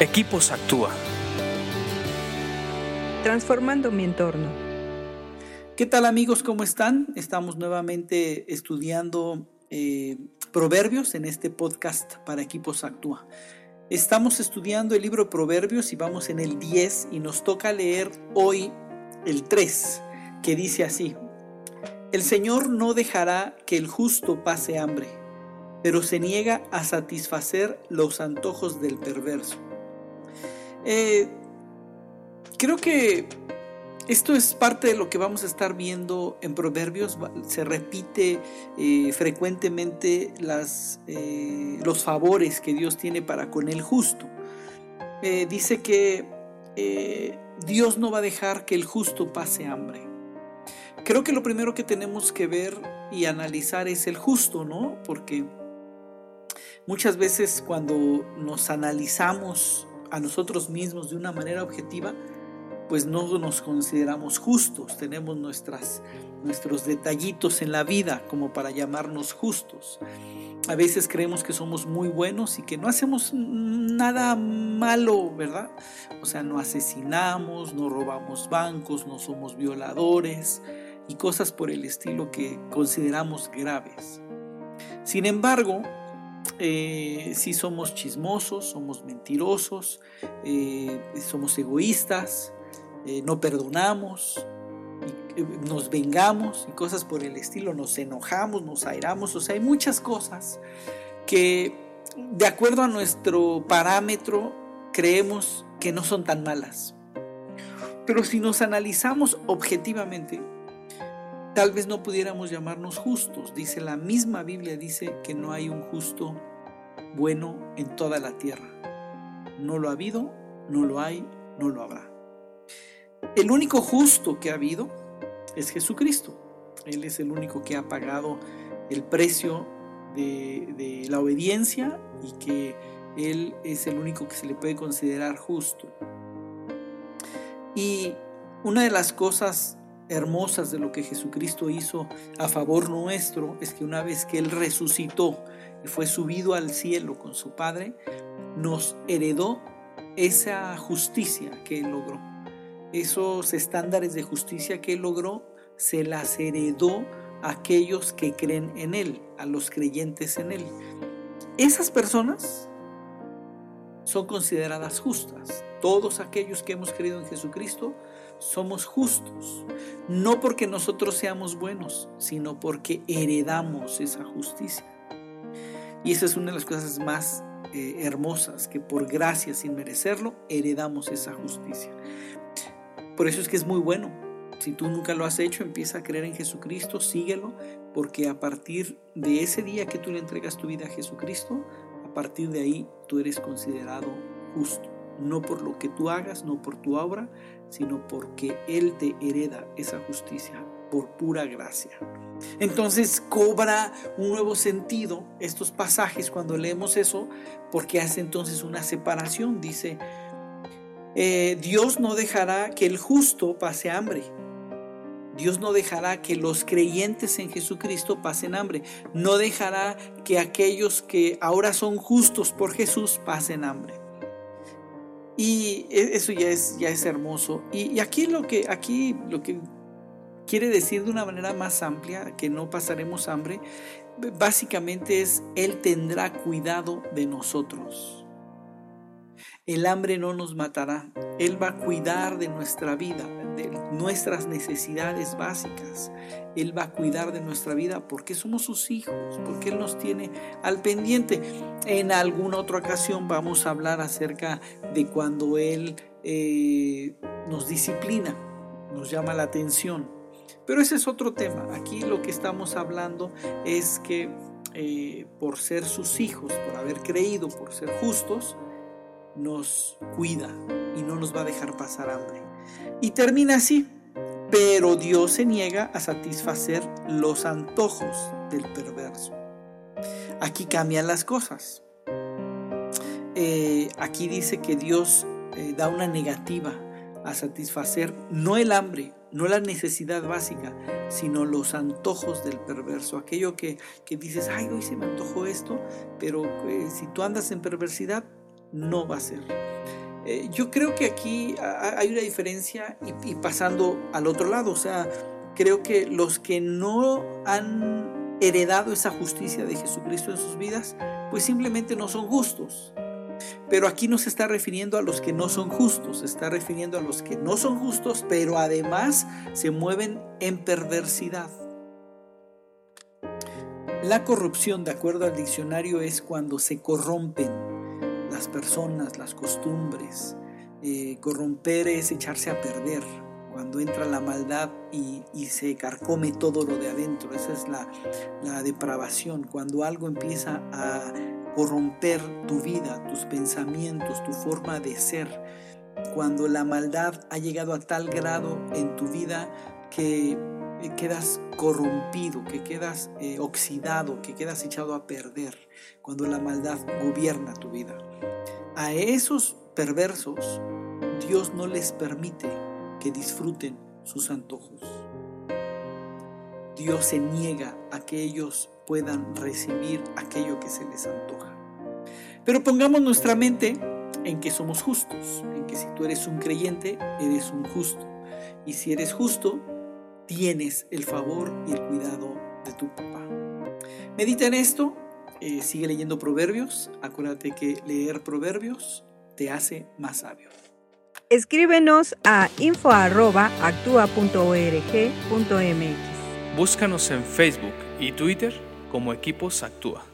Equipos Actúa. Transformando mi entorno. ¿Qué tal amigos? ¿Cómo están? Estamos nuevamente estudiando eh, Proverbios en este podcast para Equipos Actúa. Estamos estudiando el libro Proverbios y vamos en el 10 y nos toca leer hoy el 3, que dice así. El Señor no dejará que el justo pase hambre, pero se niega a satisfacer los antojos del perverso. Eh, creo que esto es parte de lo que vamos a estar viendo en Proverbios. Se repite eh, frecuentemente las, eh, los favores que Dios tiene para con el justo. dice que Dios no va a dejar que el justo pase hambre. Creo que lo primero que tenemos que ver y analizar es el justo, ¿no? Porque muchas veces cuando nos analizamos a nosotros mismos de una manera objetiva, pues no nos consideramos justos, tenemos nuestras, nuestros detallitos en la vida como para llamarnos justos. A veces creemos que somos muy buenos y que no hacemos nada malo, ¿verdad? O sea, no asesinamos, no robamos bancos, no somos violadores y cosas por el estilo que consideramos graves. Sin embargo, eh, si somos chismosos, somos mentirosos, eh, somos egoístas, eh, no perdonamos, nos vengamos y cosas por el estilo, nos enojamos, nos airamos, o sea, hay muchas cosas que de acuerdo a nuestro parámetro creemos que no son tan malas. Pero si nos analizamos objetivamente, tal vez no pudiéramos llamarnos justos. Dice la misma Biblia, dice que no hay un justo bueno en toda la tierra. No lo ha habido, no lo hay, no lo habrá. El único justo que ha habido es Jesucristo. Él es el único que ha pagado el precio de, de la obediencia y que Él es el único que se le puede considerar justo. Y una de las cosas hermosas de lo que Jesucristo hizo a favor nuestro es que una vez que Él resucitó y fue subido al cielo con su Padre, nos heredó esa justicia que Él logró. Esos estándares de justicia que Él logró se las heredó a aquellos que creen en Él, a los creyentes en Él. Esas personas son consideradas justas. Todos aquellos que hemos creído en Jesucristo somos justos, no porque nosotros seamos buenos, sino porque heredamos esa justicia. Y esa es una de las cosas más eh, hermosas, que por gracia, sin merecerlo, heredamos esa justicia. Por eso es que es muy bueno. Si tú nunca lo has hecho, empieza a creer en Jesucristo, síguelo, porque a partir de ese día que tú le entregas tu vida a Jesucristo, a partir de ahí tú eres considerado justo no por lo que tú hagas, no por tu obra, sino porque Él te hereda esa justicia por pura gracia. Entonces cobra un nuevo sentido estos pasajes cuando leemos eso, porque hace entonces una separación. Dice, eh, Dios no dejará que el justo pase hambre. Dios no dejará que los creyentes en Jesucristo pasen hambre. No dejará que aquellos que ahora son justos por Jesús pasen hambre. Y e, eso ya es, ya es hermoso. Y, aquí, lo que, aquí lo que quiere decir de una manera más amplia, que no pasaremos hambre, básicamente es, Él tendrá cuidado de nosotros. El hambre no nos matará. Él va a cuidar de nuestra vida, de nuestras necesidades básicas. Él va a cuidar de nuestra vida porque somos sus hijos, porque Él nos tiene al pendiente. En alguna otra ocasión vamos a hablar acerca de cuando Él eh, nos disciplina, nos llama la atención. Pero ese es otro tema. Aquí lo que estamos hablando es que eh, por ser sus hijos, por haber creído, por ser justos, nos cuida y no nos va a dejar pasar hambre. Y termina así, pero Dios se niega a satisfacer los antojos del perverso. Aquí cambian las cosas. Eh, aquí dice que Dios eh, da una negativa a satisfacer no el hambre, no la necesidad básica, sino los antojos del perverso. Aquello que, dices, ay, hoy se me antojó esto, pero eh, si tú andas en perversidad, no va a ser. Eh, yo creo que aquí hay una diferencia y, y pasando al otro lado, o sea, creo que los que no han heredado esa justicia de Jesucristo en sus vidas, pues simplemente no son justos. Pero aquí no se está refiriendo a los que no son justos, se está refiriendo a los que no son justos, pero además se mueven en perversidad. La corrupción, de acuerdo al diccionario, es cuando se corrompen personas, las costumbres. Eh, corromper es echarse a perder, cuando entra la maldad y, se carcome todo lo de adentro. Esa es la, la depravación, cuando algo empieza a corromper tu vida, tus pensamientos, tu forma de ser. Cuando la maldad ha llegado a tal grado en tu vida que eh, quedas corrompido, que quedas eh, oxidado, que quedas echado a perder, cuando la maldad gobierna tu vida. A esos perversos Dios no les permite que disfruten sus antojos. Dios se niega a que ellos puedan recibir aquello que se les antoja. Pero pongamos nuestra mente en que somos justos, en que si tú eres un creyente, eres un justo. Y si eres justo, tienes el favor y el cuidado de tu papá. Medita en esto, eh, sigue leyendo proverbios, acuérdate que leer proverbios te hace más sabio. Escríbenos a info.actua.org.mx. Búscanos en Facebook y Twitter como Equipos Actúa.